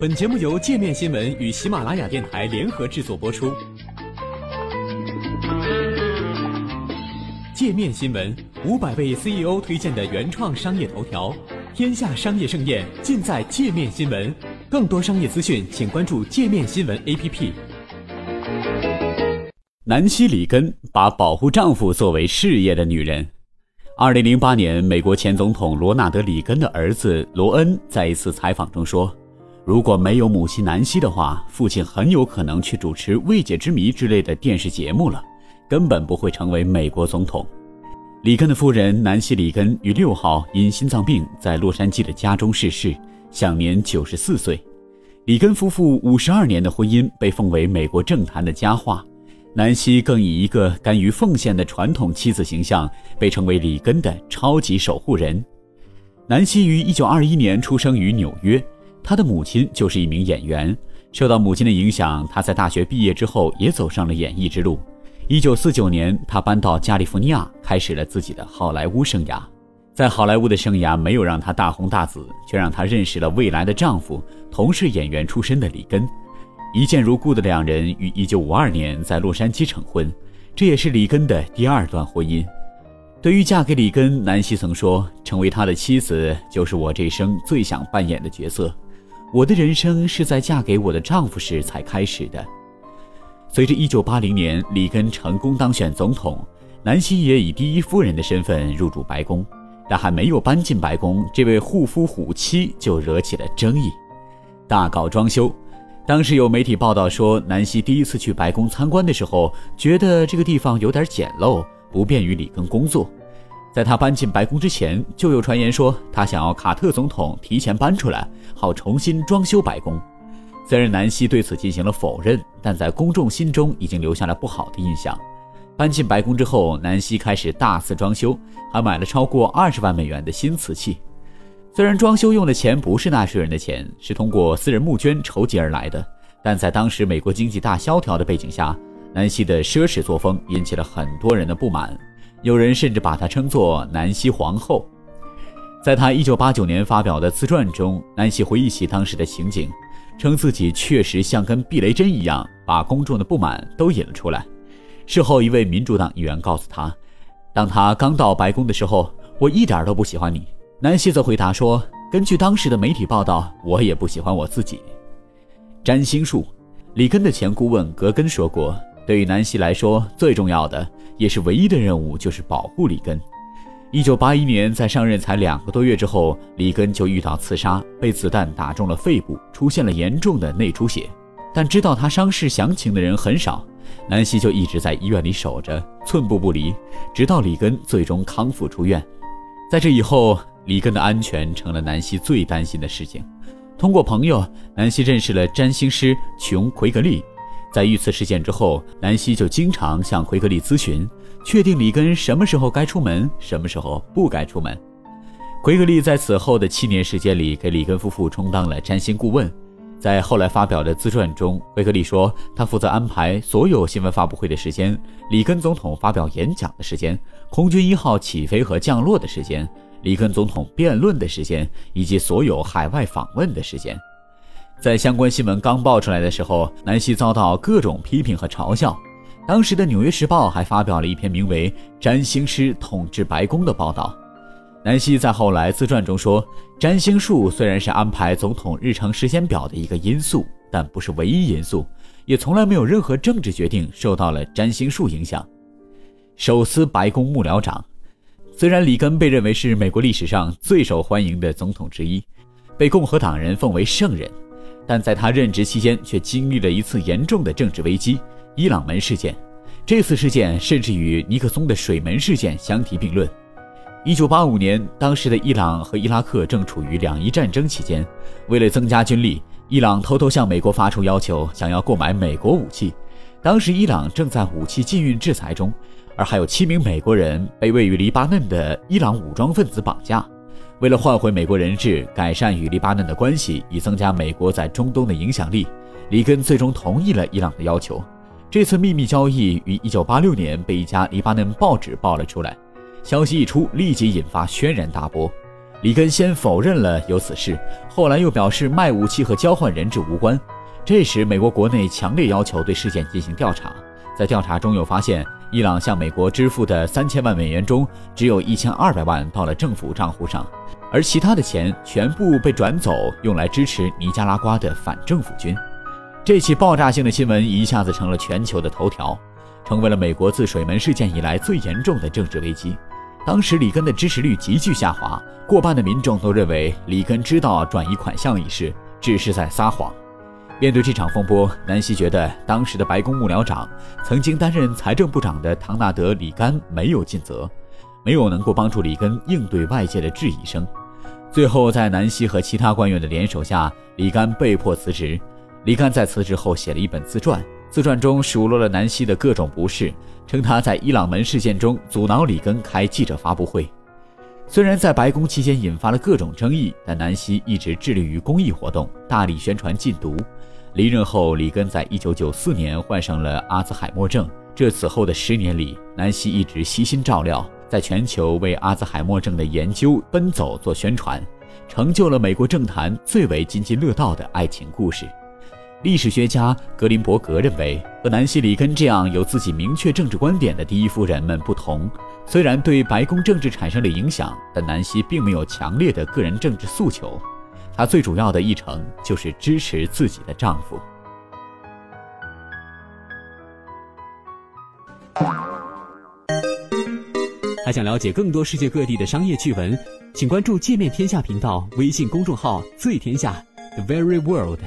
本节目由界面新闻与喜马拉雅电台联合制作播出。界面新闻五百位 CEO 推荐的原创商业头条，天下商业盛宴尽在界面新闻。更多商业资讯，请关注界面新闻 APP。南希·里根把保护丈夫作为事业的女人。二零零八年，美国前总统罗纳德·里根的儿子罗恩在一次采访中说。如果没有母亲南希的话，父亲很有可能去主持《未解之谜》之类的电视节目了，根本不会成为美国总统。里根的夫人南希·里根于六号因心脏病在洛杉矶的家中逝世，享年九十四岁。里根夫妇五十二年的婚姻被奉为美国政坛的佳话，南希更以一个甘于奉献的传统妻子形象，被称为里根的超级守护人。南希于一九二一年出生于纽约。他的母亲就是一名演员，受到母亲的影响，他在大学毕业之后也走上了演艺之路。一九四九年，他搬到加利福尼亚，开始了自己的好莱坞生涯。在好莱坞的生涯没有让他大红大紫，却让他认识了未来的丈夫，同是演员出身的里根。一见如故的两人于一九五二年在洛杉矶成婚，这也是里根的第二段婚姻。对于嫁给里根，南希曾说：“成为他的妻子，就是我这生最想扮演的角色。”我的人生是在嫁给我的丈夫时才开始的。随着1980年里根成功当选总统，南希也以第一夫人的身份入住白宫，但还没有搬进白宫，这位护夫虎妻就惹起了争议，大搞装修。当时有媒体报道说，南希第一次去白宫参观的时候，觉得这个地方有点简陋，不便于里根工作。在他搬进白宫之前，就有传言说他想要卡特总统提前搬出来，好重新装修白宫。虽然南希对此进行了否认，但在公众心中已经留下了不好的印象。搬进白宫之后，南希开始大肆装修，还买了超过二十万美元的新瓷器。虽然装修用的钱不是纳税人的钱，是通过私人募捐筹集而来的，但在当时美国经济大萧条的背景下，南希的奢侈作风引起了很多人的不满。有人甚至把她称作南希皇后。在她1989年发表的自传中，南希回忆起当时的情景，称自己确实像根避雷针一样，把公众的不满都引了出来。事后，一位民主党议员告诉她，当她刚到白宫的时候，我一点都不喜欢你。南希则回答说：“根据当时的媒体报道，我也不喜欢我自己。”占星术，里根的前顾问格根说过。对于南希来说，最重要的也是唯一的任务就是保护里根。一九八一年，在上任才两个多月之后，里根就遇到刺杀，被子弹打中了肺部，出现了严重的内出血。但知道他伤势详情的人很少，南希就一直在医院里守着，寸步不离，直到里根最终康复出院。在这以后，里根的安全成了南希最担心的事情。通过朋友，南希认识了占星师琼·奎格利。在遇刺事件之后，南希就经常向奎格利咨询，确定里根什么时候该出门，什么时候不该出门。奎格利在此后的七年时间里，给里根夫妇充当了占星顾问。在后来发表的自传中，奎格利说，他负责安排所有新闻发布会的时间、里根总统发表演讲的时间、空军一号起飞和降落的时间、里根总统辩论的时间，以及所有海外访问的时间。在相关新闻刚爆出来的时候，南希遭到各种批评和嘲笑。当时的《纽约时报》还发表了一篇名为《占星师统治白宫》的报道。南希在后来自传中说：“占星术虽然是安排总统日程时间表的一个因素，但不是唯一因素，也从来没有任何政治决定受到了占星术影响。”首司白宫幕僚长，虽然里根被认为是美国历史上最受欢迎的总统之一，被共和党人奉为圣人。但在他任职期间，却经历了一次严重的政治危机——伊朗门事件。这次事件甚至与尼克松的水门事件相提并论。1985年，当时的伊朗和伊拉克正处于两伊战争期间，为了增加军力，伊朗偷偷向美国发出要求，想要购买美国武器。当时伊朗正在武器禁运制裁中，而还有七名美国人被位于黎巴嫩的伊朗武装分子绑架。为了换回美国人质，改善与黎巴嫩的关系，以增加美国在中东的影响力，里根最终同意了伊朗的要求。这次秘密交易于1986年被一家黎巴嫩报纸爆了出来，消息一出，立即引发轩然大波。里根先否认了有此事，后来又表示卖武器和交换人质无关。这时，美国国内强烈要求对事件进行调查。在调查中，又发现伊朗向美国支付的三千万美元中，只有一千二百万到了政府账户上，而其他的钱全部被转走，用来支持尼加拉瓜的反政府军。这起爆炸性的新闻一下子成了全球的头条，成为了美国自水门事件以来最严重的政治危机。当时里根的支持率急剧下滑，过半的民众都认为里根知道转移款项一事只是在撒谎。面对这场风波，南希觉得当时的白宫幕僚长、曾经担任财政部长的唐纳德·里根没有尽责，没有能够帮助里根应对外界的质疑声。最后，在南希和其他官员的联手下，里根被迫辞职。里根在辞职后写了一本自传，自传中数落了南希的各种不是。称他在伊朗门事件中阻挠里根开记者发布会，虽然在白宫期间引发了各种争议，但南希一直致力于公益活动，大力宣传禁毒。离任后，里根在1994年患上了阿兹海默症。这此后的十年里，南希一直悉心照料，在全球为阿兹海默症的研究奔走做宣传，成就了美国政坛最为津津乐道的爱情故事。历史学家格林伯格认为，和南希·里根这样有自己明确政治观点的第一夫人们不同，虽然对白宫政治产生了影响，但南希并没有强烈的个人政治诉求。她最主要的议程就是支持自己的丈夫。还想了解更多世界各地的商业趣闻，请关注“界面天下”频道微信公众号“最天下 The Very World”。